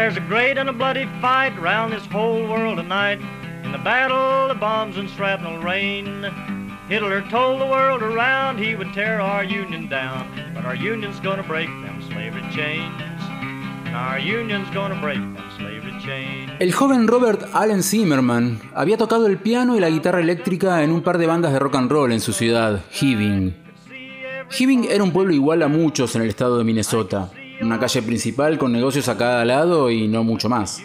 There's a great and a bloody fight round this whole world tonight. In the battle, the bombs and shrapnel rain. Hitler told the world around he would tear our union down. But our union's gonna break them slavery chains. And our union's gonna break them slavery chains. El joven Robert Allen Zimmerman había tocado el piano y la guitarra eléctrica en un par de bandas de rock and roll en su ciudad, Hibbing. Hibbing era un pueblo igual a muchos en el estado de Minnesota una calle principal con negocios a cada lado y no mucho más.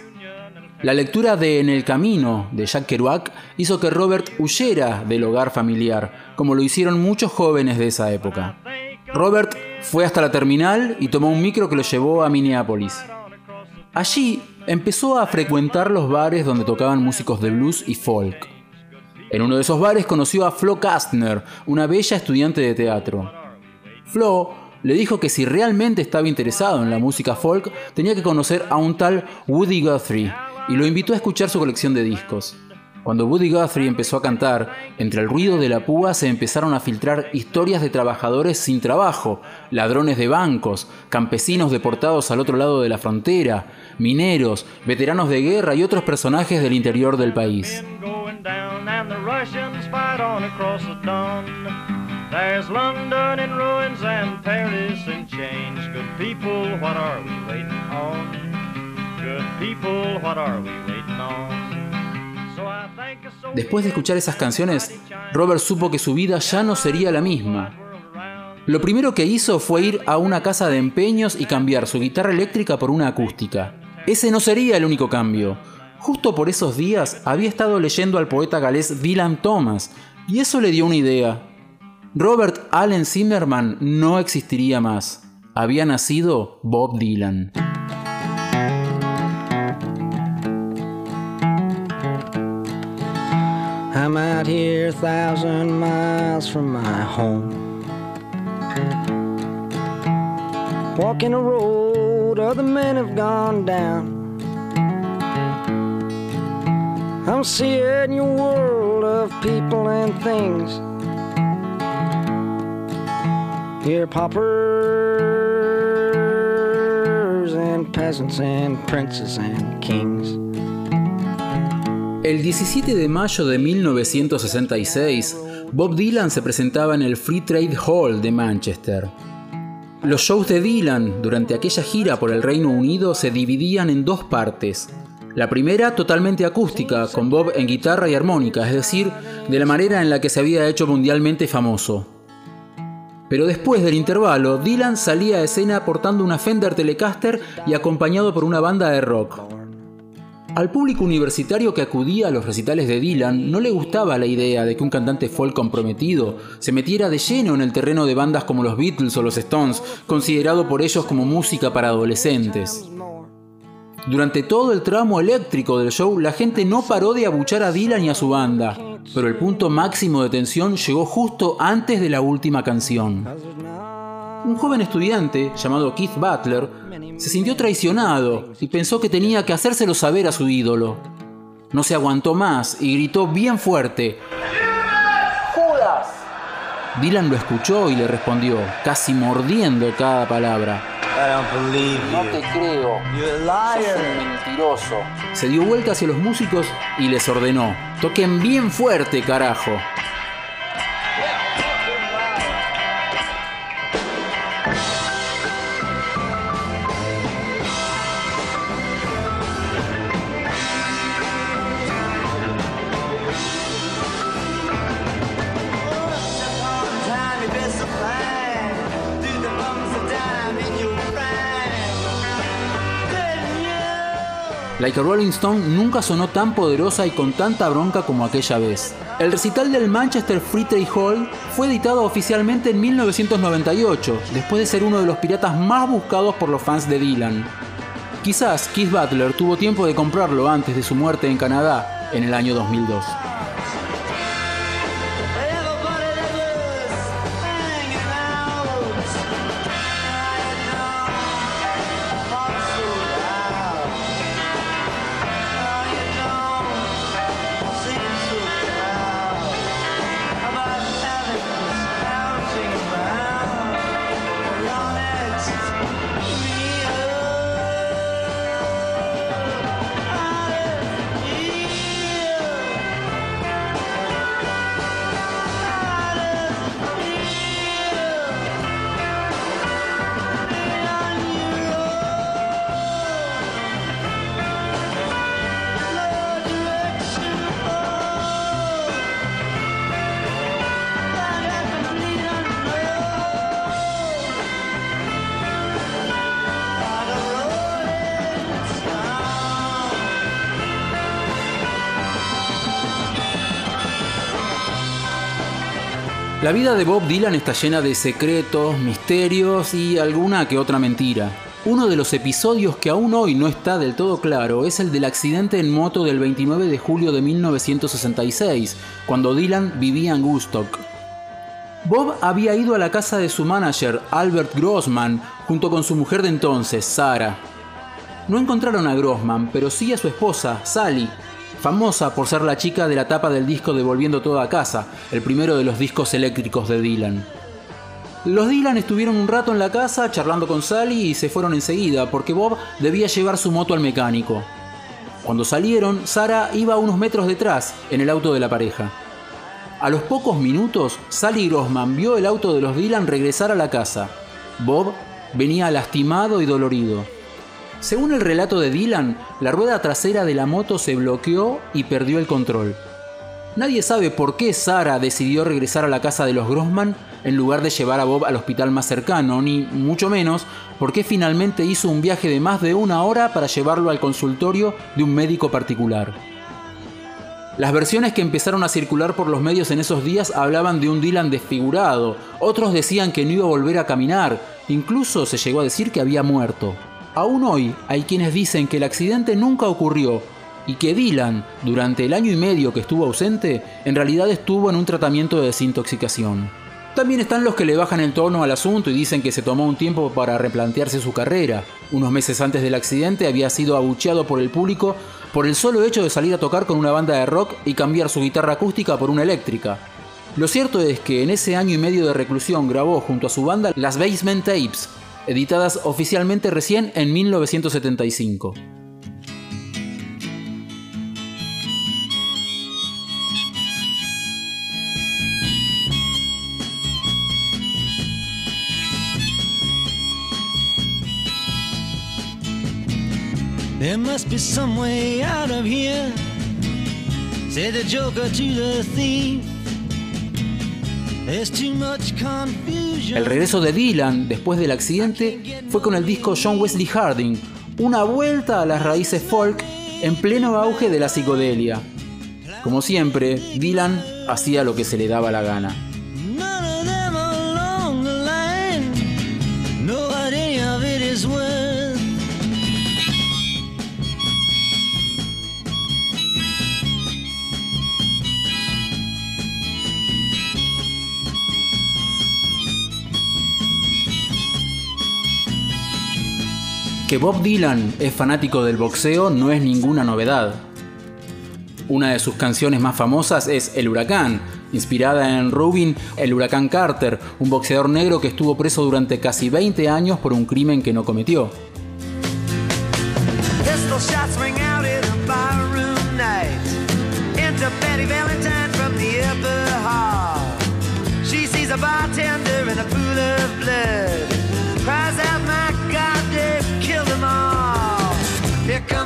La lectura de En el Camino de Jack Kerouac hizo que Robert huyera del hogar familiar, como lo hicieron muchos jóvenes de esa época. Robert fue hasta la terminal y tomó un micro que lo llevó a Minneapolis. Allí empezó a frecuentar los bares donde tocaban músicos de blues y folk. En uno de esos bares conoció a Flo Kastner, una bella estudiante de teatro. Flo le dijo que si realmente estaba interesado en la música folk, tenía que conocer a un tal Woody Guthrie y lo invitó a escuchar su colección de discos. Cuando Woody Guthrie empezó a cantar, entre el ruido de la púa se empezaron a filtrar historias de trabajadores sin trabajo, ladrones de bancos, campesinos deportados al otro lado de la frontera, mineros, veteranos de guerra y otros personajes del interior del país. There's London in ruins and Paris in chains. Good people, what are we waiting on? Good people, what are we waiting on? So I think so Después de escuchar esas canciones, Robert supo que su vida ya no sería la misma. Lo primero que hizo fue ir a una casa de empeños y cambiar su guitarra eléctrica por una acústica. Ese no sería el único cambio. Justo por esos días había estado leyendo al poeta galés Dylan Thomas, y eso le dio una idea. Robert Allen Zimmerman no existiría más. Había nacido Bob Dylan. I'm out here a thousand miles from my home. Walking a road other men have gone down. I'm seeing your world of people and things. El 17 de mayo de 1966, Bob Dylan se presentaba en el Free Trade Hall de Manchester. Los shows de Dylan durante aquella gira por el Reino Unido se dividían en dos partes. La primera totalmente acústica, con Bob en guitarra y armónica, es decir, de la manera en la que se había hecho mundialmente famoso. Pero después del intervalo, Dylan salía a escena portando una Fender Telecaster y acompañado por una banda de rock. Al público universitario que acudía a los recitales de Dylan no le gustaba la idea de que un cantante folk comprometido se metiera de lleno en el terreno de bandas como los Beatles o los Stones, considerado por ellos como música para adolescentes. Durante todo el tramo eléctrico del show, la gente no paró de abuchar a Dylan y a su banda pero el punto máximo de tensión llegó justo antes de la última canción. Un joven estudiante llamado Keith Butler se sintió traicionado y pensó que tenía que hacérselo saber a su ídolo. No se aguantó más y gritó bien fuerte. ¡Judas! Dylan lo escuchó y le respondió, casi mordiendo cada palabra. No te creo. Sos un mentiroso. Se dio vuelta hacia los músicos y les ordenó: toquen bien fuerte, carajo. Like Rolling Stone nunca sonó tan poderosa y con tanta bronca como aquella vez. El recital del Manchester Free Trade Hall fue editado oficialmente en 1998, después de ser uno de los piratas más buscados por los fans de Dylan. Quizás Keith Butler tuvo tiempo de comprarlo antes de su muerte en Canadá en el año 2002. La vida de Bob Dylan está llena de secretos, misterios y alguna que otra mentira. Uno de los episodios que aún hoy no está del todo claro es el del accidente en moto del 29 de julio de 1966, cuando Dylan vivía en Woodstock. Bob había ido a la casa de su manager, Albert Grossman, junto con su mujer de entonces, Sarah. No encontraron a Grossman, pero sí a su esposa, Sally, famosa por ser la chica de la tapa del disco Devolviendo todo a casa, el primero de los discos eléctricos de Dylan. Los Dylan estuvieron un rato en la casa charlando con Sally y se fueron enseguida porque Bob debía llevar su moto al mecánico. Cuando salieron, Sara iba unos metros detrás, en el auto de la pareja. A los pocos minutos, Sally Grossman vio el auto de los Dylan regresar a la casa. Bob venía lastimado y dolorido. Según el relato de Dylan, la rueda trasera de la moto se bloqueó y perdió el control. Nadie sabe por qué Sara decidió regresar a la casa de los Grossman en lugar de llevar a Bob al hospital más cercano, ni mucho menos por qué finalmente hizo un viaje de más de una hora para llevarlo al consultorio de un médico particular. Las versiones que empezaron a circular por los medios en esos días hablaban de un Dylan desfigurado, otros decían que no iba a volver a caminar, incluso se llegó a decir que había muerto. Aún hoy hay quienes dicen que el accidente nunca ocurrió y que Dylan, durante el año y medio que estuvo ausente, en realidad estuvo en un tratamiento de desintoxicación. También están los que le bajan el tono al asunto y dicen que se tomó un tiempo para replantearse su carrera. Unos meses antes del accidente había sido abucheado por el público por el solo hecho de salir a tocar con una banda de rock y cambiar su guitarra acústica por una eléctrica. Lo cierto es que en ese año y medio de reclusión grabó junto a su banda las Basement Tapes, editadas oficialmente recién en 1975. There must be some way out of here. Say the joker to the thief. El regreso de Dylan después del accidente fue con el disco John Wesley Harding, una vuelta a las raíces folk en pleno auge de la psicodelia. Como siempre, Dylan hacía lo que se le daba la gana. Que Bob Dylan es fanático del boxeo no es ninguna novedad. Una de sus canciones más famosas es El Huracán, inspirada en Rubin El Huracán Carter, un boxeador negro que estuvo preso durante casi 20 años por un crimen que no cometió.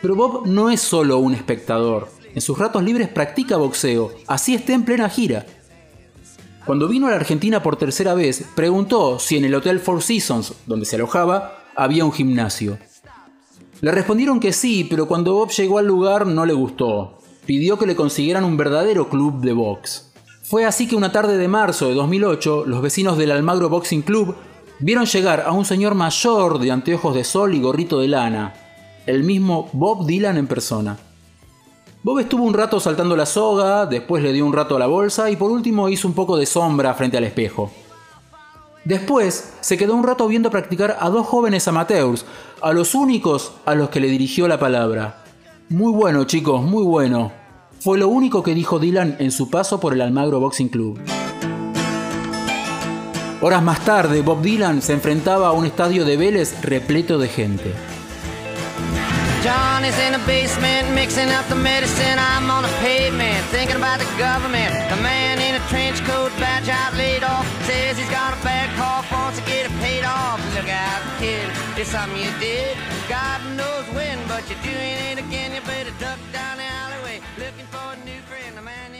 Pero Bob no es solo un espectador. En sus ratos libres practica boxeo, así esté en plena gira. Cuando vino a la Argentina por tercera vez, preguntó si en el Hotel Four Seasons, donde se alojaba, había un gimnasio. Le respondieron que sí, pero cuando Bob llegó al lugar no le gustó. Pidió que le consiguieran un verdadero club de box. Fue así que una tarde de marzo de 2008, los vecinos del Almagro Boxing Club vieron llegar a un señor mayor de anteojos de sol y gorrito de lana, el mismo Bob Dylan en persona. Bob estuvo un rato saltando la soga, después le dio un rato a la bolsa y por último hizo un poco de sombra frente al espejo. Después se quedó un rato viendo practicar a dos jóvenes amateurs, a los únicos a los que le dirigió la palabra. Muy bueno chicos, muy bueno. Fue lo único que dijo Dylan en su paso por el Almagro Boxing Club. Horas más tarde, Bob Dylan se enfrentaba a un estadio de Vélez repleto de gente. Johnny's in the basement mixing up the medicine. I'm on the pavement thinking about the government. The man in a trench coat, badge out laid off, says he's got a bad cough, wants to get it paid off. Look out, kid, it's something you did. God knows when, but you're doing it again. You better duck down the alleyway looking for a new friend. The man